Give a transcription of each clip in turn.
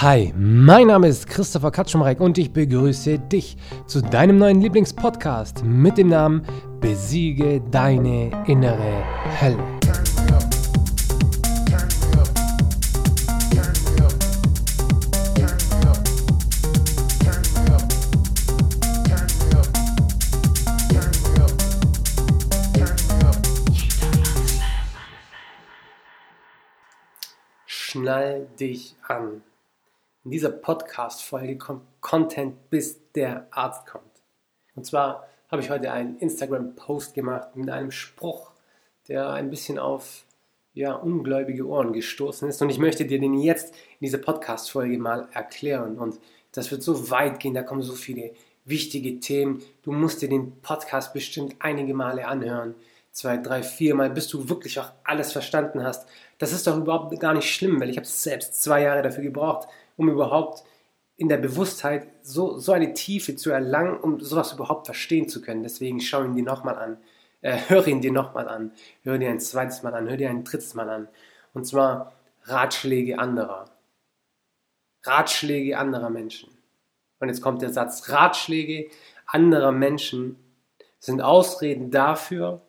Hi, mein Name ist Christopher Katschumreck und ich begrüße dich zu deinem neuen Lieblingspodcast mit dem Namen Besiege deine innere Hölle. Schnall dich an. In dieser Podcast-Folge kommt Content, bis der Arzt kommt. Und zwar habe ich heute einen Instagram-Post gemacht mit einem Spruch, der ein bisschen auf ja, ungläubige Ohren gestoßen ist. Und ich möchte dir den jetzt in dieser Podcast-Folge mal erklären. Und das wird so weit gehen, da kommen so viele wichtige Themen. Du musst dir den Podcast bestimmt einige Male anhören. Zwei, drei, vier Mal, bis du wirklich auch alles verstanden hast. Das ist doch überhaupt gar nicht schlimm, weil ich habe selbst zwei Jahre dafür gebraucht, um überhaupt in der Bewusstheit so, so eine Tiefe zu erlangen, um sowas überhaupt verstehen zu können. Deswegen schau ihn dir nochmal an. Äh, höre ihn dir nochmal an. Hör dir ein zweites Mal an. Hör dir ein drittes Mal an. Und zwar Ratschläge anderer. Ratschläge anderer Menschen. Und jetzt kommt der Satz, Ratschläge anderer Menschen sind Ausreden dafür,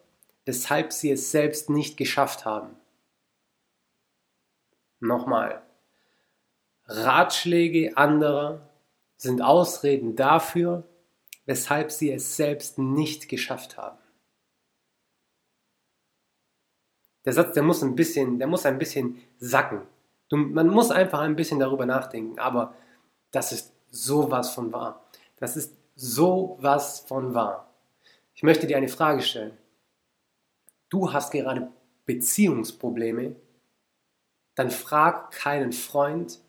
weshalb sie es selbst nicht geschafft haben. Nochmal. Ratschläge anderer sind Ausreden dafür, weshalb sie es selbst nicht geschafft haben. Der Satz, der muss ein bisschen, der muss ein bisschen sacken. Du, man muss einfach ein bisschen darüber nachdenken, aber das ist sowas von wahr. Das ist sowas von wahr. Ich möchte dir eine Frage stellen. Du hast gerade Beziehungsprobleme, dann frag keinen Freund,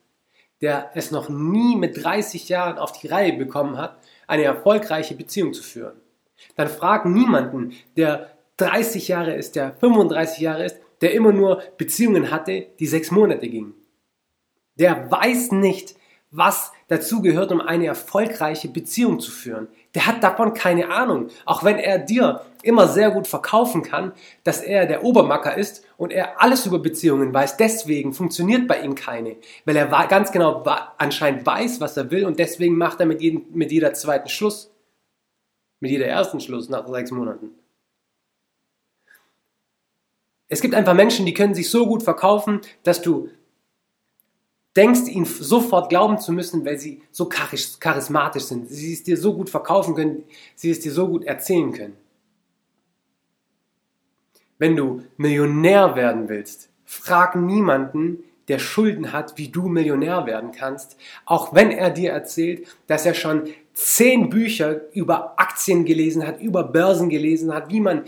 der es noch nie mit 30 Jahren auf die Reihe bekommen hat, eine erfolgreiche Beziehung zu führen. Dann frag niemanden, der 30 Jahre ist, der 35 Jahre ist, der immer nur Beziehungen hatte, die sechs Monate gingen. Der weiß nicht, was dazu gehört, um eine erfolgreiche Beziehung zu führen. Der hat davon keine Ahnung. Auch wenn er dir immer sehr gut verkaufen kann, dass er der Obermacker ist und er alles über Beziehungen weiß. Deswegen funktioniert bei ihm keine. Weil er ganz genau anscheinend weiß, was er will und deswegen macht er mit, jedem, mit jeder zweiten Schluss. Mit jeder ersten Schluss nach sechs Monaten. Es gibt einfach Menschen, die können sich so gut verkaufen, dass du denkst, ihnen sofort glauben zu müssen, weil sie so charismatisch sind, sie es dir so gut verkaufen können, sie es dir so gut erzählen können. Wenn du Millionär werden willst, frag niemanden, der Schulden hat, wie du Millionär werden kannst, auch wenn er dir erzählt, dass er schon zehn Bücher über Aktien gelesen hat, über Börsen gelesen hat, wie man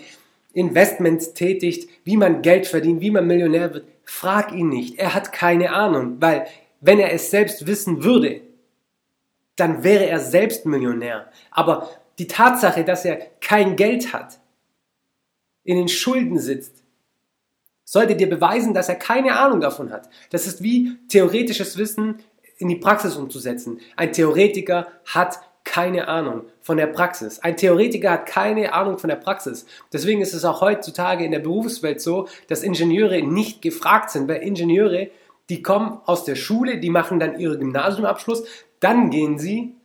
Investments tätigt, wie man Geld verdient, wie man Millionär wird. Frag ihn nicht. Er hat keine Ahnung, weil wenn er es selbst wissen würde, dann wäre er selbst Millionär. Aber die Tatsache, dass er kein Geld hat, in den Schulden sitzt, sollte dir beweisen, dass er keine Ahnung davon hat. Das ist wie theoretisches Wissen in die Praxis umzusetzen. Ein Theoretiker hat keine Ahnung von der Praxis. Ein Theoretiker hat keine Ahnung von der Praxis. Deswegen ist es auch heutzutage in der Berufswelt so, dass Ingenieure nicht gefragt sind, weil Ingenieure, die kommen aus der Schule, die machen dann ihren Gymnasiumabschluss, dann gehen sie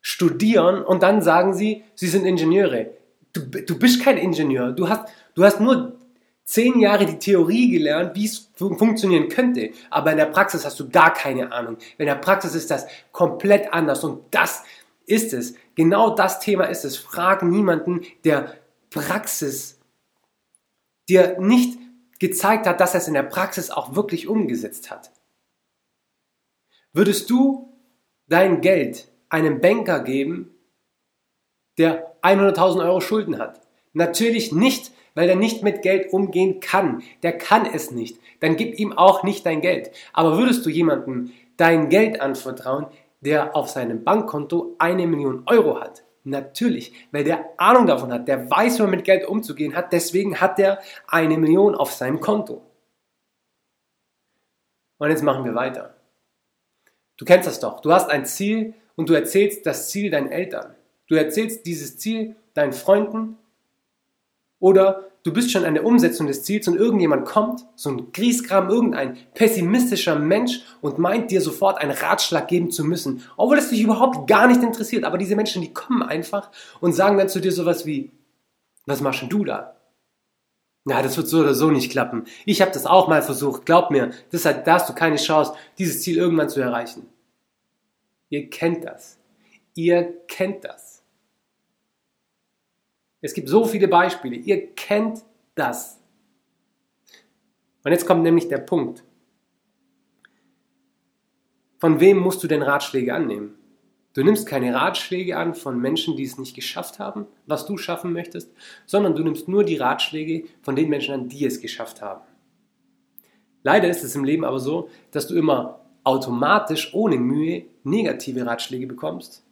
studieren und dann sagen sie, sie sind Ingenieure. Du, du bist kein Ingenieur. Du hast, du hast nur zehn Jahre die Theorie gelernt, wie es funktionieren könnte. Aber in der Praxis hast du gar keine Ahnung. In der Praxis ist das komplett anders. Und das ist es. Genau das Thema ist es. Frag niemanden, der Praxis dir nicht gezeigt hat, dass er es in der Praxis auch wirklich umgesetzt hat. Würdest du dein Geld einem Banker geben, der 100.000 Euro Schulden hat? Natürlich nicht, weil er nicht mit Geld umgehen kann. Der kann es nicht. Dann gib ihm auch nicht dein Geld. Aber würdest du jemandem dein Geld anvertrauen, der auf seinem Bankkonto eine Million Euro hat? Natürlich, weil der Ahnung davon hat, der weiß, wie man mit Geld umzugehen hat, deswegen hat er eine Million auf seinem Konto. Und jetzt machen wir weiter. Du kennst das doch. Du hast ein Ziel und du erzählst das Ziel deinen Eltern. Du erzählst dieses Ziel deinen Freunden oder du bist schon an der Umsetzung des Ziels und irgendjemand kommt, so ein Griesgram, irgendein pessimistischer Mensch und meint dir sofort einen Ratschlag geben zu müssen, obwohl es dich überhaupt gar nicht interessiert. Aber diese Menschen, die kommen einfach und sagen dann zu dir sowas wie, was machst denn du da? Na, das wird so oder so nicht klappen. Ich habe das auch mal versucht, glaub mir, das hat, da hast du keine Chance, dieses Ziel irgendwann zu erreichen. Ihr kennt das. Ihr kennt das. Es gibt so viele Beispiele. Ihr kennt das. Und jetzt kommt nämlich der Punkt. Von wem musst du denn Ratschläge annehmen? Du nimmst keine Ratschläge an von Menschen, die es nicht geschafft haben, was du schaffen möchtest, sondern du nimmst nur die Ratschläge von den Menschen an, die es geschafft haben. Leider ist es im Leben aber so, dass du immer automatisch ohne Mühe negative Ratschläge bekommst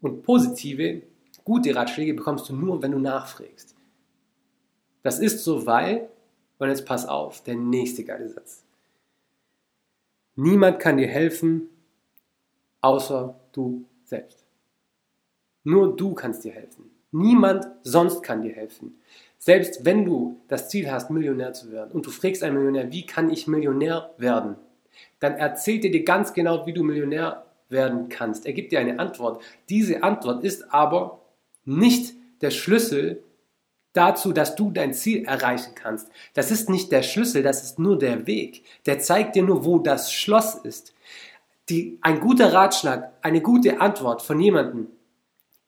und positive, gute Ratschläge bekommst du nur, wenn du nachfragst. Das ist so, weil, und jetzt pass auf, der nächste geile Satz. Niemand kann dir helfen, außer du selbst. Nur du kannst dir helfen. Niemand sonst kann dir helfen. Selbst wenn du das Ziel hast, Millionär zu werden und du fragst einen Millionär, wie kann ich Millionär werden? Dann erzählt er dir ganz genau, wie du Millionär werden kannst. Er gibt dir eine Antwort. Diese Antwort ist aber nicht der Schlüssel dazu, dass du dein Ziel erreichen kannst. Das ist nicht der Schlüssel, das ist nur der Weg. Der zeigt dir nur, wo das Schloss ist. Die, ein guter Ratschlag, eine gute Antwort von jemandem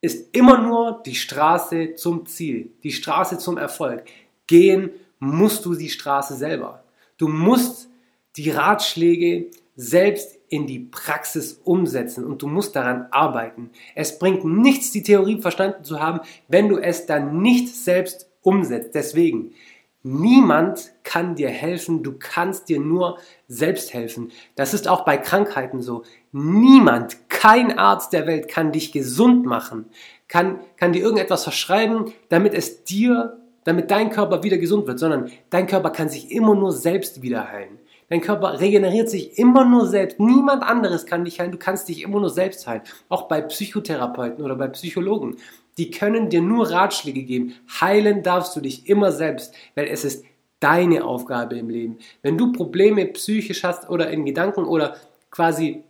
ist immer nur die Straße zum Ziel, die Straße zum Erfolg. Gehen musst du die Straße selber. Du musst die Ratschläge selbst in die Praxis umsetzen und du musst daran arbeiten. Es bringt nichts, die Theorie verstanden zu haben, wenn du es dann nicht selbst umsetzt. Deswegen, niemand kann dir helfen, du kannst dir nur selbst helfen. Das ist auch bei Krankheiten so. Niemand, kein Arzt der Welt kann dich gesund machen, kann, kann dir irgendetwas verschreiben, damit es dir, damit dein Körper wieder gesund wird, sondern dein Körper kann sich immer nur selbst wieder heilen. Dein Körper regeneriert sich immer nur selbst. Niemand anderes kann dich heilen. Du kannst dich immer nur selbst heilen. Auch bei Psychotherapeuten oder bei Psychologen. Die können dir nur Ratschläge geben. Heilen darfst du dich immer selbst, weil es ist deine Aufgabe im Leben. Wenn du Probleme psychisch hast oder in Gedanken oder quasi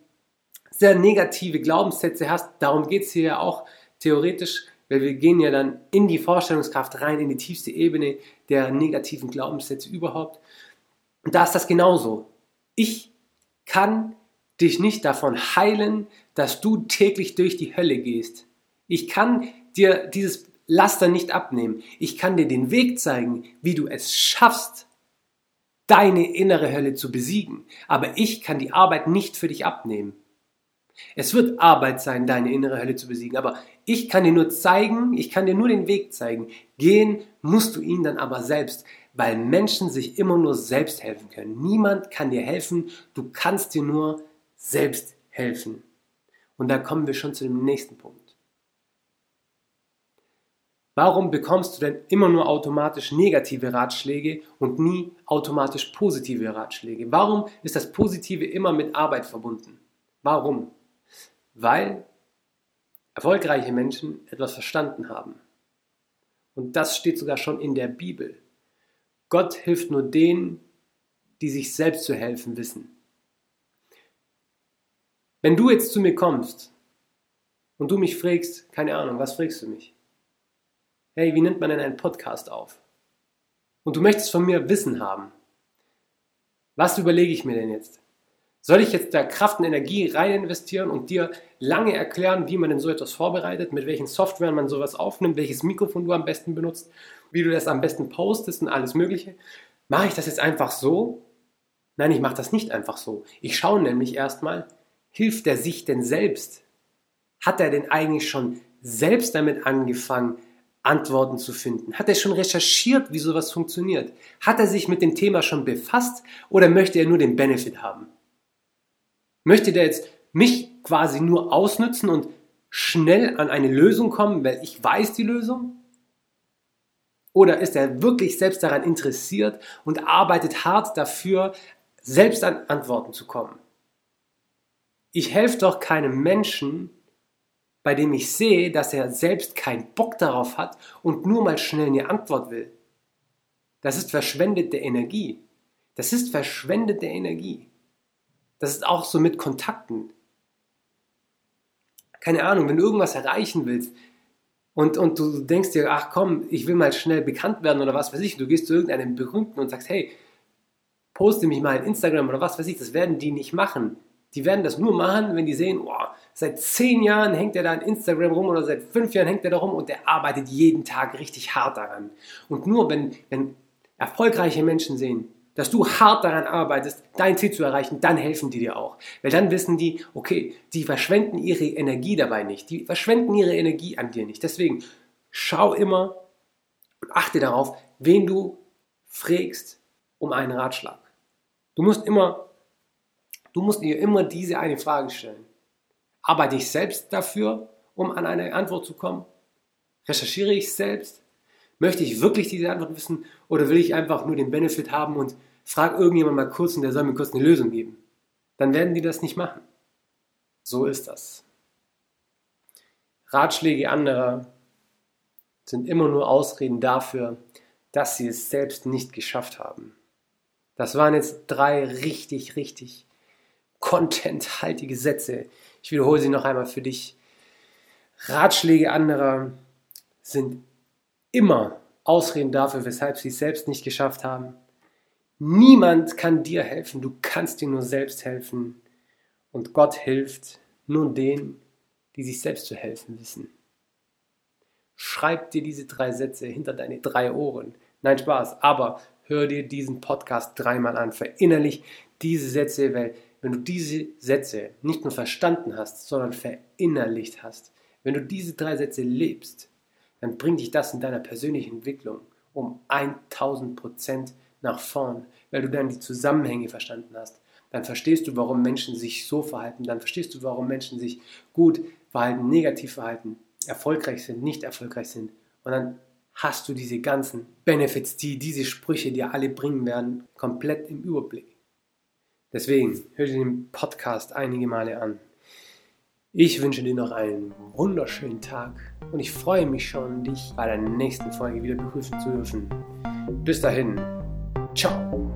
sehr negative Glaubenssätze hast, darum geht es hier ja auch theoretisch, weil wir gehen ja dann in die Vorstellungskraft rein, in die tiefste Ebene der negativen Glaubenssätze überhaupt. Da ist das genauso. Ich kann dich nicht davon heilen, dass du täglich durch die Hölle gehst. Ich kann dir dieses Laster nicht abnehmen. Ich kann dir den Weg zeigen, wie du es schaffst, deine innere Hölle zu besiegen. Aber ich kann die Arbeit nicht für dich abnehmen. Es wird Arbeit sein, deine innere Hölle zu besiegen, aber ich kann dir nur zeigen, ich kann dir nur den Weg zeigen. Gehen musst du ihn dann aber selbst weil Menschen sich immer nur selbst helfen können. Niemand kann dir helfen, du kannst dir nur selbst helfen. Und da kommen wir schon zu dem nächsten Punkt. Warum bekommst du denn immer nur automatisch negative Ratschläge und nie automatisch positive Ratschläge? Warum ist das Positive immer mit Arbeit verbunden? Warum? Weil erfolgreiche Menschen etwas verstanden haben. Und das steht sogar schon in der Bibel. Gott hilft nur denen, die sich selbst zu helfen wissen. Wenn du jetzt zu mir kommst und du mich fragst, keine Ahnung, was fragst du mich? Hey, wie nimmt man denn einen Podcast auf? Und du möchtest von mir Wissen haben. Was überlege ich mir denn jetzt? Soll ich jetzt da Kraft und Energie rein investieren und dir lange erklären, wie man denn so etwas vorbereitet, mit welchen Software man sowas aufnimmt, welches Mikrofon du am besten benutzt, wie du das am besten postest und alles Mögliche? Mache ich das jetzt einfach so? Nein, ich mache das nicht einfach so. Ich schaue nämlich erstmal, hilft er sich denn selbst? Hat er denn eigentlich schon selbst damit angefangen, Antworten zu finden? Hat er schon recherchiert, wie sowas funktioniert? Hat er sich mit dem Thema schon befasst oder möchte er nur den Benefit haben? Möchte der jetzt mich quasi nur ausnützen und schnell an eine Lösung kommen, weil ich weiß die Lösung? Oder ist er wirklich selbst daran interessiert und arbeitet hart dafür, selbst an Antworten zu kommen? Ich helfe doch keinem Menschen, bei dem ich sehe, dass er selbst keinen Bock darauf hat und nur mal schnell eine Antwort will. Das ist verschwendete Energie. Das ist verschwendete Energie. Das ist auch so mit Kontakten. Keine Ahnung, wenn du irgendwas erreichen willst und, und du denkst dir, ach komm, ich will mal schnell bekannt werden oder was weiß ich, du gehst zu irgendeinem Berühmten und sagst, hey, poste mich mal in Instagram oder was weiß ich, das werden die nicht machen. Die werden das nur machen, wenn die sehen, oh, seit zehn Jahren hängt er da in Instagram rum oder seit fünf Jahren hängt er da rum und der arbeitet jeden Tag richtig hart daran. Und nur wenn, wenn erfolgreiche Menschen sehen, dass du hart daran arbeitest, dein Ziel zu erreichen, dann helfen die dir auch. Weil dann wissen die, okay, die verschwenden ihre Energie dabei nicht. Die verschwenden ihre Energie an dir nicht. Deswegen schau immer und achte darauf, wen du fragst um einen Ratschlag. Du musst immer, du musst dir immer diese eine Frage stellen. Arbeite ich selbst dafür, um an eine Antwort zu kommen? Recherchiere ich selbst? Möchte ich wirklich diese Antwort wissen oder will ich einfach nur den Benefit haben und frag irgendjemand mal kurz und der soll mir kurz eine Lösung geben? Dann werden die das nicht machen. So ist das. Ratschläge anderer sind immer nur Ausreden dafür, dass sie es selbst nicht geschafft haben. Das waren jetzt drei richtig, richtig contenthaltige Sätze. Ich wiederhole sie noch einmal für dich. Ratschläge anderer sind immer Ausreden dafür, weshalb sie es selbst nicht geschafft haben. Niemand kann dir helfen, du kannst dir nur selbst helfen. Und Gott hilft nur denen, die sich selbst zu helfen wissen. Schreib dir diese drei Sätze hinter deine drei Ohren. Nein, Spaß, aber hör dir diesen Podcast dreimal an. Verinnerlich diese Sätze, weil wenn du diese Sätze nicht nur verstanden hast, sondern verinnerlicht hast, wenn du diese drei Sätze lebst, dann bringt dich das in deiner persönlichen Entwicklung um 1000 Prozent nach vorn, weil du dann die Zusammenhänge verstanden hast. Dann verstehst du, warum Menschen sich so verhalten. Dann verstehst du, warum Menschen sich gut verhalten, negativ verhalten, erfolgreich sind, nicht erfolgreich sind. Und dann hast du diese ganzen Benefits, die diese Sprüche dir alle bringen werden, komplett im Überblick. Deswegen hör dir den Podcast einige Male an. Ich wünsche dir noch einen wunderschönen Tag und ich freue mich schon, dich bei der nächsten Folge wieder begrüßen zu dürfen. Bis dahin, ciao.